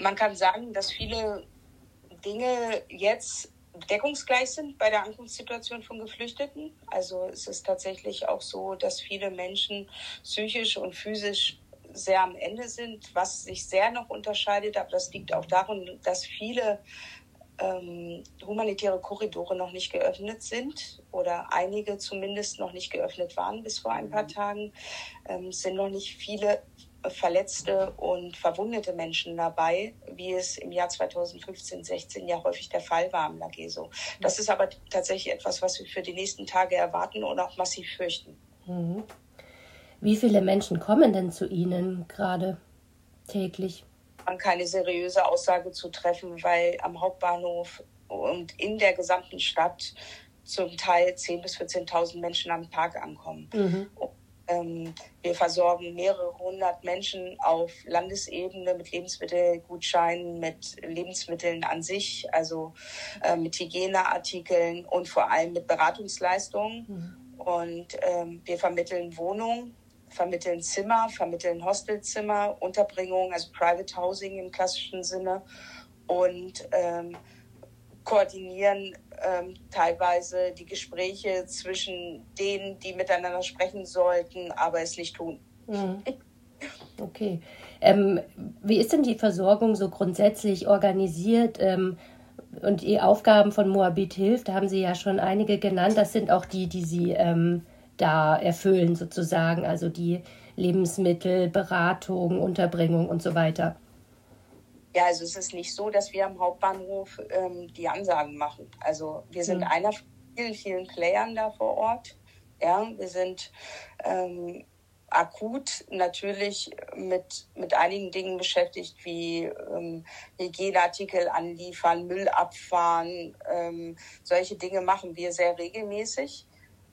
man kann sagen, dass viele Dinge jetzt deckungsgleich sind bei der Ankunftssituation von Geflüchteten. Also es ist tatsächlich auch so, dass viele Menschen psychisch und physisch sehr am Ende sind, was sich sehr noch unterscheidet. Aber das liegt auch daran, dass viele ähm, humanitäre Korridore noch nicht geöffnet sind oder einige zumindest noch nicht geöffnet waren bis vor ein paar mhm. Tagen. Ähm, sind noch nicht viele verletzte und verwundete Menschen dabei, wie es im Jahr 2015, 16 ja häufig der Fall war am Lageso. Das ist aber tatsächlich etwas, was wir für die nächsten Tage erwarten und auch massiv fürchten. Mhm. Wie viele Menschen kommen denn zu Ihnen gerade täglich? Keine seriöse Aussage zu treffen, weil am Hauptbahnhof und in der gesamten Stadt zum Teil 10.000 bis 14.000 Menschen am Tag ankommen. Mhm. Ähm, wir versorgen mehrere hundert Menschen auf Landesebene mit Lebensmittelgutscheinen, mit Lebensmitteln an sich, also äh, mit Hygieneartikeln und vor allem mit Beratungsleistungen. Mhm. Und ähm, wir vermitteln Wohnungen, vermitteln Zimmer, vermitteln Hostelzimmer, Unterbringung, also Private Housing im klassischen Sinne und ähm, koordinieren ähm, teilweise die Gespräche zwischen denen, die miteinander sprechen sollten, aber es nicht tun. Mhm. Okay. Ähm, wie ist denn die Versorgung so grundsätzlich organisiert? Ähm, und die Aufgaben von Moabit hilft, da haben Sie ja schon einige genannt. Das sind auch die, die Sie ähm, da erfüllen, sozusagen. Also die Lebensmittel, Beratung, Unterbringung und so weiter. Ja, also es ist nicht so, dass wir am Hauptbahnhof ähm, die Ansagen machen. Also wir sind mhm. einer von vielen, vielen Playern da vor Ort. Ja, wir sind ähm, akut natürlich mit, mit einigen Dingen beschäftigt, wie ähm, Hygieneartikel anliefern, Müll abfahren. Ähm, solche Dinge machen wir sehr regelmäßig.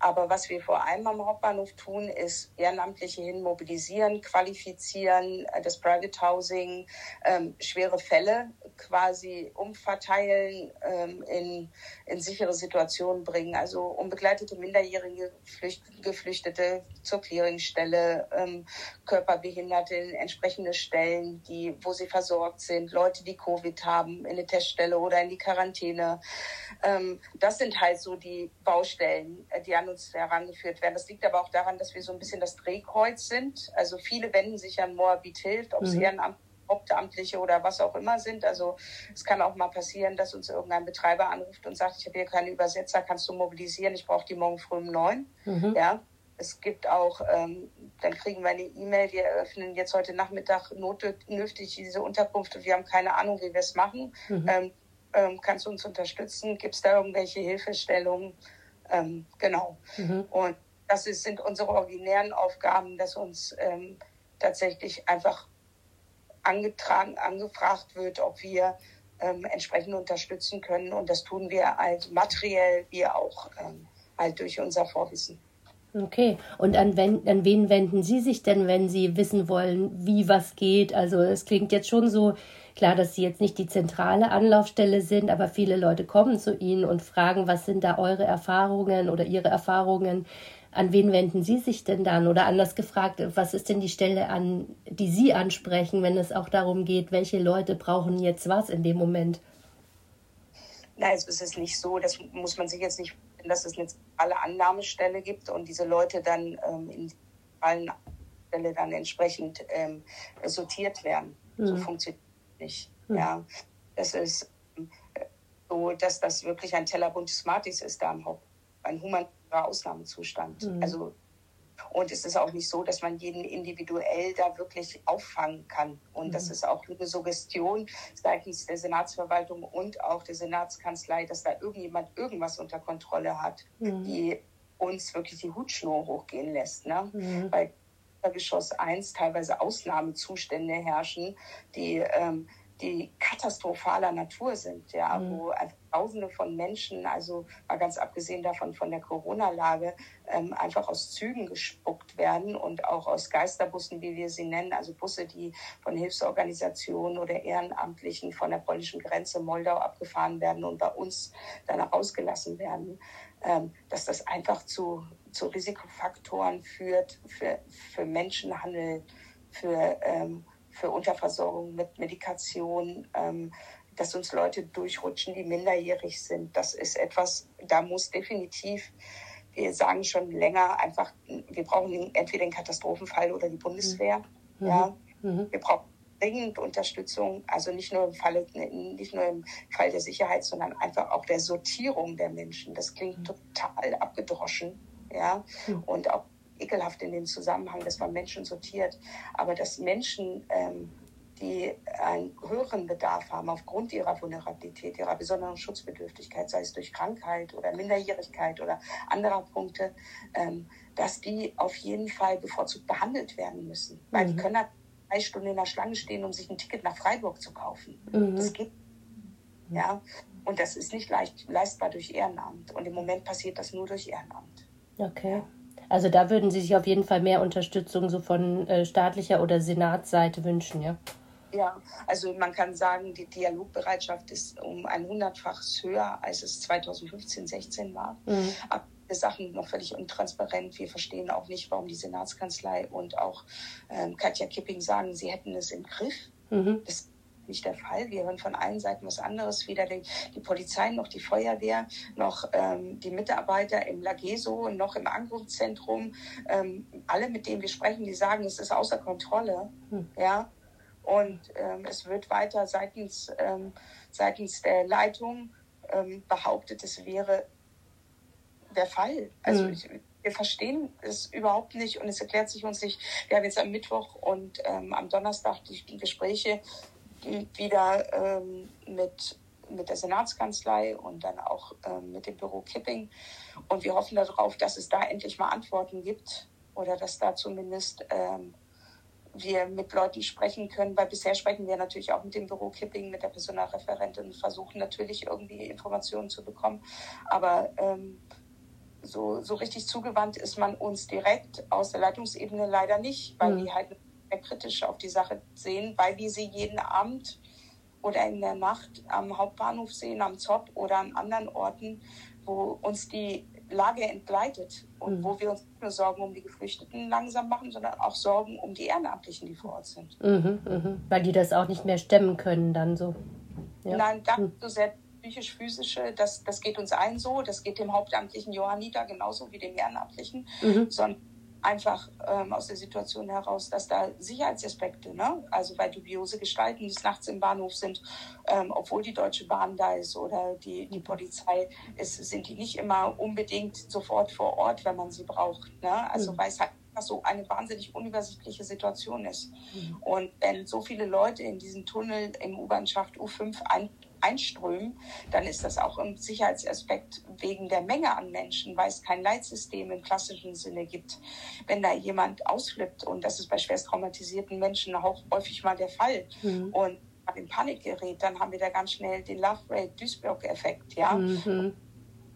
Aber was wir vor allem am Hauptbahnhof tun, ist Ehrenamtliche hin mobilisieren, qualifizieren, äh, das Private Housing, ähm, schwere Fälle quasi umverteilen, ähm, in, in sichere Situationen bringen. Also unbegleitete minderjährige Flücht Geflüchtete zur Clearingstelle, ähm, Körperbehinderte in entsprechende Stellen, die, wo sie versorgt sind, Leute, die Covid haben, in eine Teststelle oder in die Quarantäne. Ähm, das sind halt so die Baustellen, äh, die an uns herangeführt werden. Das liegt aber auch daran, dass wir so ein bisschen das Drehkreuz sind. Also viele wenden sich an Moabit Hilft, ob es mhm. Ehrenamt Hauptamtliche oder was auch immer sind. Also es kann auch mal passieren, dass uns irgendein Betreiber anruft und sagt, ich habe hier keine Übersetzer, kannst du mobilisieren, ich brauche die morgen früh um neun. Mhm. Ja. Es gibt auch, ähm, dann kriegen wir eine E-Mail, wir eröffnen jetzt heute Nachmittag notdürftig diese Unterkunft und wir haben keine Ahnung, wie wir es machen. Mhm. Ähm, ähm, kannst du uns unterstützen? Gibt es da irgendwelche Hilfestellungen? Ähm, genau. Mhm. Und das ist, sind unsere originären Aufgaben, dass uns ähm, tatsächlich einfach angetragen, angefragt wird, ob wir ähm, entsprechend unterstützen können. Und das tun wir halt materiell wie auch ähm, halt durch unser Vorwissen. Okay, und an, wen, an wen wenden Sie sich denn, wenn Sie wissen wollen, wie was geht? Also es klingt jetzt schon so, klar, dass Sie jetzt nicht die zentrale Anlaufstelle sind, aber viele Leute kommen zu Ihnen und fragen, was sind da eure Erfahrungen oder Ihre Erfahrungen? An wen wenden Sie sich denn dann? Oder anders gefragt, was ist denn die Stelle, an die Sie ansprechen, wenn es auch darum geht, welche Leute brauchen jetzt was in dem Moment? Nein, es ist nicht so, das muss man sich jetzt nicht dass es eine zentrale Annahmestelle gibt und diese Leute dann ähm, in allen Stelle dann entsprechend ähm, sortiert werden. Mhm. So funktioniert nicht. Mhm. Ja, es ist ähm, so, dass das wirklich ein Tellerbund Smarties ist da am Haupt, ein humanitärer Ausnahmezustand. Mhm. Also und es ist auch nicht so, dass man jeden individuell da wirklich auffangen kann. Und mhm. das ist auch eine Suggestion seitens der Senatsverwaltung und auch der Senatskanzlei, dass da irgendjemand irgendwas unter Kontrolle hat, mhm. die uns wirklich die Hutschnur hochgehen lässt. Ne? Mhm. Weil Geschoss 1 teilweise Ausnahmezustände herrschen, die ähm, die katastrophaler Natur sind, ja, mhm. wo Tausende von Menschen, also mal ganz abgesehen davon von der Corona-Lage, ähm, einfach aus Zügen gespuckt werden und auch aus Geisterbussen, wie wir sie nennen, also Busse, die von Hilfsorganisationen oder Ehrenamtlichen von der polnischen Grenze Moldau abgefahren werden und bei uns dann rausgelassen werden, ähm, dass das einfach zu, zu Risikofaktoren führt für, für Menschenhandel, für ähm, für Unterversorgung mit Medikation, ähm, dass uns Leute durchrutschen, die minderjährig sind. Das ist etwas, da muss definitiv, wir sagen schon länger einfach, wir brauchen entweder den Katastrophenfall oder die Bundeswehr. Mhm. Ja, mhm. wir brauchen dringend Unterstützung, also nicht nur im Falle, nicht nur im Fall der Sicherheit, sondern einfach auch der Sortierung der Menschen. Das klingt mhm. total abgedroschen, ja, mhm. und auch ekelhaft in dem Zusammenhang, dass man Menschen sortiert, aber dass Menschen ähm, die einen höheren Bedarf haben aufgrund ihrer Vulnerabilität, ihrer besonderen Schutzbedürftigkeit, sei es durch Krankheit oder Minderjährigkeit oder anderer Punkte, ähm, dass die auf jeden Fall bevorzugt behandelt werden müssen. Weil mhm. die können halt drei Stunden in der Schlange stehen, um sich ein Ticket nach Freiburg zu kaufen. Mhm. Das geht. Ja. Und das ist nicht leicht leistbar durch Ehrenamt. Und im Moment passiert das nur durch Ehrenamt. Okay. Also da würden Sie sich auf jeden Fall mehr Unterstützung so von äh, staatlicher oder Senatsseite wünschen, ja? Ja, also man kann sagen, die Dialogbereitschaft ist um ein hundertfaches höher, als es 2015, 16 war. Mhm. Aber Sachen noch völlig untransparent. Wir verstehen auch nicht, warum die Senatskanzlei und auch ähm, Katja Kipping sagen, sie hätten es im Griff. Mhm. Das ist nicht der Fall. Wir hören von allen Seiten was anderes. Weder die, die Polizei noch die Feuerwehr noch ähm, die Mitarbeiter im Lageso noch im Ankunftszentrum. Ähm, alle, mit denen wir sprechen, die sagen, es ist außer Kontrolle. Mhm. Ja. Und ähm, es wird weiter seitens, ähm, seitens der Leitung ähm, behauptet, es wäre der Fall. Also mhm. ich, wir verstehen es überhaupt nicht und es erklärt sich uns nicht. Wir haben jetzt am Mittwoch und ähm, am Donnerstag die, die Gespräche wieder ähm, mit, mit der Senatskanzlei und dann auch ähm, mit dem Büro Kipping. Und wir hoffen darauf, dass es da endlich mal Antworten gibt oder dass da zumindest ähm, wir mit Leuten sprechen können, weil bisher sprechen wir natürlich auch mit dem Büro Kipping, mit der Personalreferentin versuchen natürlich irgendwie Informationen zu bekommen. Aber ähm, so, so richtig zugewandt ist man uns direkt aus der Leitungsebene leider nicht, weil mhm. die halt sehr kritisch auf die Sache sehen, weil wir sie jeden Abend oder in der Nacht am Hauptbahnhof sehen, am ZOP oder an anderen Orten, wo uns die Lage entgleitet und mhm. wo wir uns nicht nur Sorgen um die Geflüchteten langsam machen, sondern auch Sorgen um die Ehrenamtlichen, die vor Ort sind. Mhm, mh. Weil die das auch nicht mehr stemmen können dann so. Ja. Nein, das mhm. so sehr psychisch-physische, das, das geht uns allen so, das geht dem hauptamtlichen Johanniter genauso wie dem Ehrenamtlichen, mhm. sondern einfach ähm, aus der Situation heraus, dass da Sicherheitsaspekte, ne? also weil dubiose Gestalten des Nachts im Bahnhof sind, ähm, obwohl die Deutsche Bahn da ist oder die, die Polizei, ist, sind die nicht immer unbedingt sofort vor Ort, wenn man sie braucht. Ne? Also mhm. weil es halt so eine wahnsinnig unübersichtliche Situation ist. Mhm. Und wenn so viele Leute in diesen Tunnel im U-Bahn-Schacht U5 ein, einströmen, dann ist das auch ein Sicherheitsaspekt wegen der Menge an Menschen, weil es kein Leitsystem im klassischen Sinne gibt. Wenn da jemand ausflippt, und das ist bei schwerst traumatisierten Menschen auch häufig mal der Fall, mhm. und in Panik gerät, dann haben wir da ganz schnell den Love Rate Duisburg-Effekt, ja, mhm.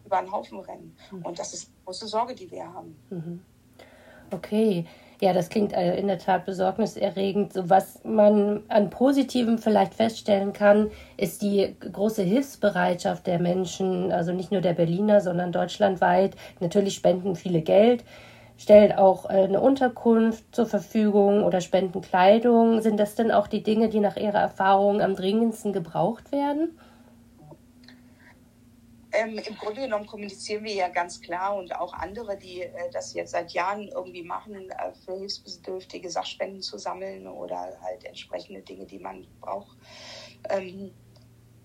über einen Haufen rennen. Mhm. Und das ist eine große Sorge, die wir haben. Mhm. Okay. Ja, das klingt äh, in der Tat besorgniserregend. So, was man an Positivem vielleicht feststellen kann, ist die große Hilfsbereitschaft der Menschen, also nicht nur der Berliner, sondern deutschlandweit. Natürlich spenden viele Geld, stellen auch äh, eine Unterkunft zur Verfügung oder spenden Kleidung. Sind das denn auch die Dinge, die nach Ihrer Erfahrung am dringendsten gebraucht werden? Ähm, Im Grunde genommen kommunizieren wir ja ganz klar und auch andere, die äh, das jetzt seit Jahren irgendwie machen, äh, für hilfsbedürftige Sachspenden zu sammeln oder halt entsprechende Dinge, die man braucht. Ähm,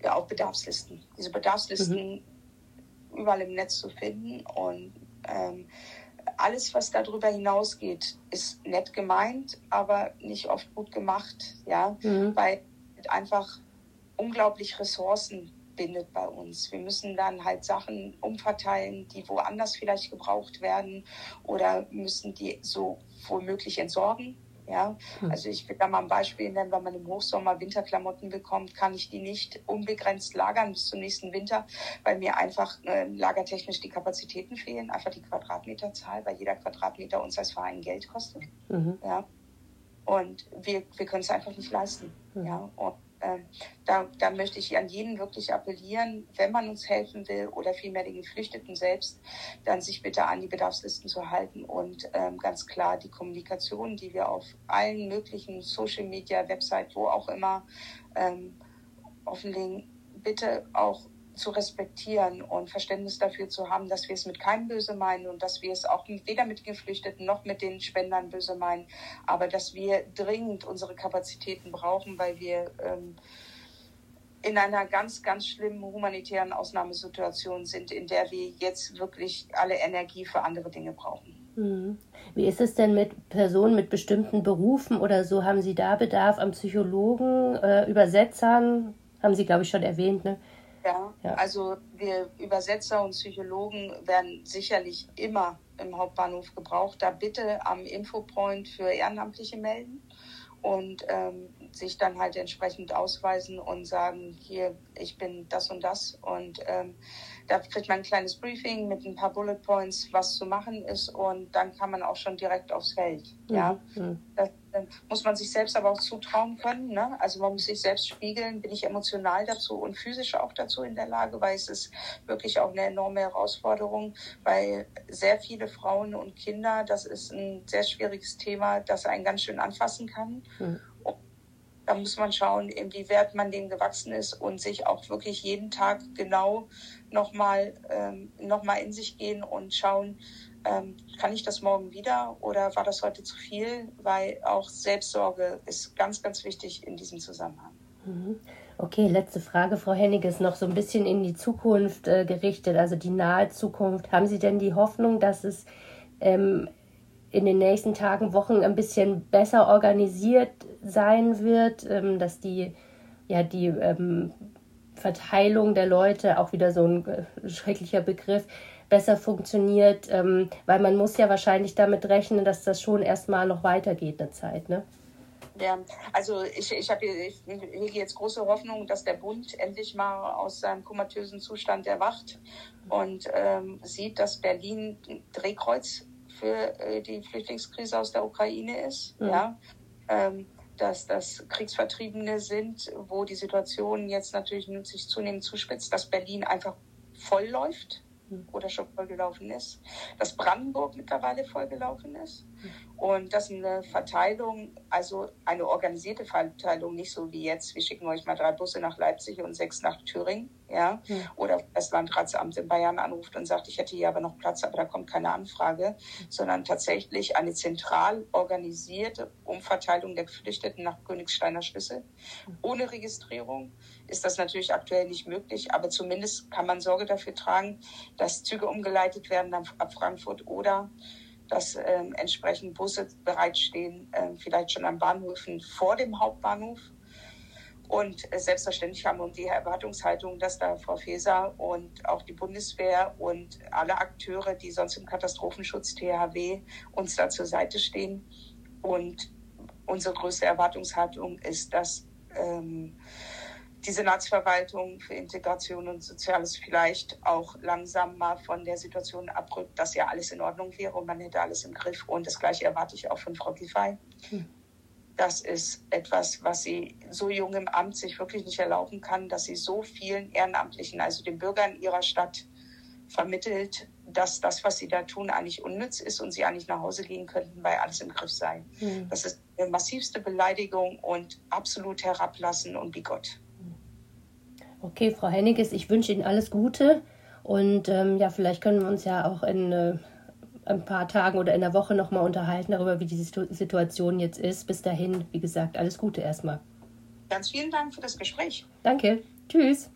ja, auch Bedarfslisten. Diese Bedarfslisten mhm. überall im Netz zu finden und ähm, alles, was darüber hinausgeht, ist nett gemeint, aber nicht oft gut gemacht, ja, mhm. weil einfach unglaublich Ressourcen bindet bei uns. Wir müssen dann halt Sachen umverteilen, die woanders vielleicht gebraucht werden oder müssen die so womöglich entsorgen. Ja, hm. also ich will da mal ein Beispiel nennen, wenn man im Hochsommer Winterklamotten bekommt, kann ich die nicht unbegrenzt lagern bis zum nächsten Winter, weil mir einfach äh, lagertechnisch die Kapazitäten fehlen, einfach die Quadratmeterzahl, weil jeder Quadratmeter uns als Verein Geld kostet. Mhm. Ja. Und wir, wir können es einfach nicht leisten. Mhm. Ja. Und äh, da, da möchte ich an jeden wirklich appellieren, wenn man uns helfen will oder vielmehr den Geflüchteten selbst, dann sich bitte an die Bedarfslisten zu halten und ähm, ganz klar die Kommunikation, die wir auf allen möglichen Social Media, Website, wo auch immer ähm, offenlegen, bitte auch zu respektieren und Verständnis dafür zu haben, dass wir es mit keinem böse meinen und dass wir es auch weder mit Geflüchteten noch mit den Spendern böse meinen, aber dass wir dringend unsere Kapazitäten brauchen, weil wir ähm, in einer ganz, ganz schlimmen humanitären Ausnahmesituation sind, in der wir jetzt wirklich alle Energie für andere Dinge brauchen. Mhm. Wie ist es denn mit Personen mit bestimmten Berufen oder so? Haben Sie da Bedarf an Psychologen, äh, Übersetzern? Haben Sie, glaube ich, schon erwähnt, ne? Ja, ja, also wir Übersetzer und Psychologen werden sicherlich immer im Hauptbahnhof gebraucht. Da bitte am Infopoint für Ehrenamtliche melden und ähm, sich dann halt entsprechend ausweisen und sagen, hier, ich bin das und das. Und ähm, da kriegt man ein kleines Briefing mit ein paar Bullet Points, was zu machen ist und dann kann man auch schon direkt aufs Feld. Ja, mhm. Das, muss man sich selbst aber auch zutrauen können. Ne? Also man muss sich selbst spiegeln, bin ich emotional dazu und physisch auch dazu in der Lage, weil es ist wirklich auch eine enorme Herausforderung, weil sehr viele Frauen und Kinder, das ist ein sehr schwieriges Thema, das einen ganz schön anfassen kann. Mhm. Da muss man schauen, inwieweit man dem gewachsen ist und sich auch wirklich jeden Tag genau nochmal ähm, noch in sich gehen und schauen, ähm, kann ich das morgen wieder oder war das heute zu viel? Weil auch Selbstsorge ist ganz, ganz wichtig in diesem Zusammenhang. Mhm. Okay, letzte Frage, Frau Henniges, noch so ein bisschen in die Zukunft äh, gerichtet, also die nahe Zukunft. Haben Sie denn die Hoffnung, dass es ähm, in den nächsten Tagen, Wochen ein bisschen besser organisiert sein wird, ähm, dass die, ja, die ähm, Verteilung der Leute, auch wieder so ein äh, schrecklicher Begriff, besser funktioniert, ähm, weil man muss ja wahrscheinlich damit rechnen, dass das schon erstmal noch weitergeht eine Zeit, ne? Ja, also ich, ich, habe ich hege jetzt große Hoffnung, dass der Bund endlich mal aus seinem komatösen Zustand erwacht und ähm, sieht, dass Berlin Drehkreuz für äh, die Flüchtlingskrise aus der Ukraine ist. Mhm. Ja, ähm, dass das Kriegsvertriebene sind, wo die Situation jetzt natürlich sich zunehmend zuspitzt, dass Berlin einfach voll läuft oder schon vollgelaufen ist, dass Brandenburg mittlerweile vollgelaufen ist. Und dass eine Verteilung, also eine organisierte Verteilung, nicht so wie jetzt, wir schicken euch mal drei Busse nach Leipzig und sechs nach Thüringen, ja, mhm. oder das Landratsamt in Bayern anruft und sagt, ich hätte hier aber noch Platz, aber da kommt keine Anfrage, sondern tatsächlich eine zentral organisierte Umverteilung der Geflüchteten nach Königsteiner Schlüssel ohne Registrierung ist das natürlich aktuell nicht möglich, aber zumindest kann man Sorge dafür tragen, dass Züge umgeleitet werden ab Frankfurt oder dass ähm, entsprechend Busse bereitstehen, äh, vielleicht schon an Bahnhöfen vor dem Hauptbahnhof. Und äh, selbstverständlich haben wir die Erwartungshaltung, dass da Frau Feser und auch die Bundeswehr und alle Akteure, die sonst im Katastrophenschutz THW uns da zur Seite stehen. Und unsere größte Erwartungshaltung ist, dass ähm, die Senatsverwaltung für Integration und Soziales vielleicht auch langsam mal von der Situation abrückt, dass ja alles in Ordnung wäre und man hätte alles im Griff. Und das Gleiche erwarte ich auch von Frau Giffey. Hm. Das ist etwas, was sie so jung im Amt sich wirklich nicht erlauben kann, dass sie so vielen Ehrenamtlichen, also den Bürgern ihrer Stadt, vermittelt, dass das, was sie da tun, eigentlich unnütz ist und sie eigentlich nach Hause gehen könnten, weil alles im Griff sei. Mhm. Das ist eine massivste Beleidigung und absolut herablassen und bigott. Okay, Frau Henniges, ich wünsche Ihnen alles Gute und ähm, ja, vielleicht können wir uns ja auch in äh, ein paar Tagen oder in der Woche nochmal unterhalten darüber, wie die Situation jetzt ist. Bis dahin, wie gesagt, alles Gute erstmal. Ganz vielen Dank für das Gespräch. Danke. Tschüss.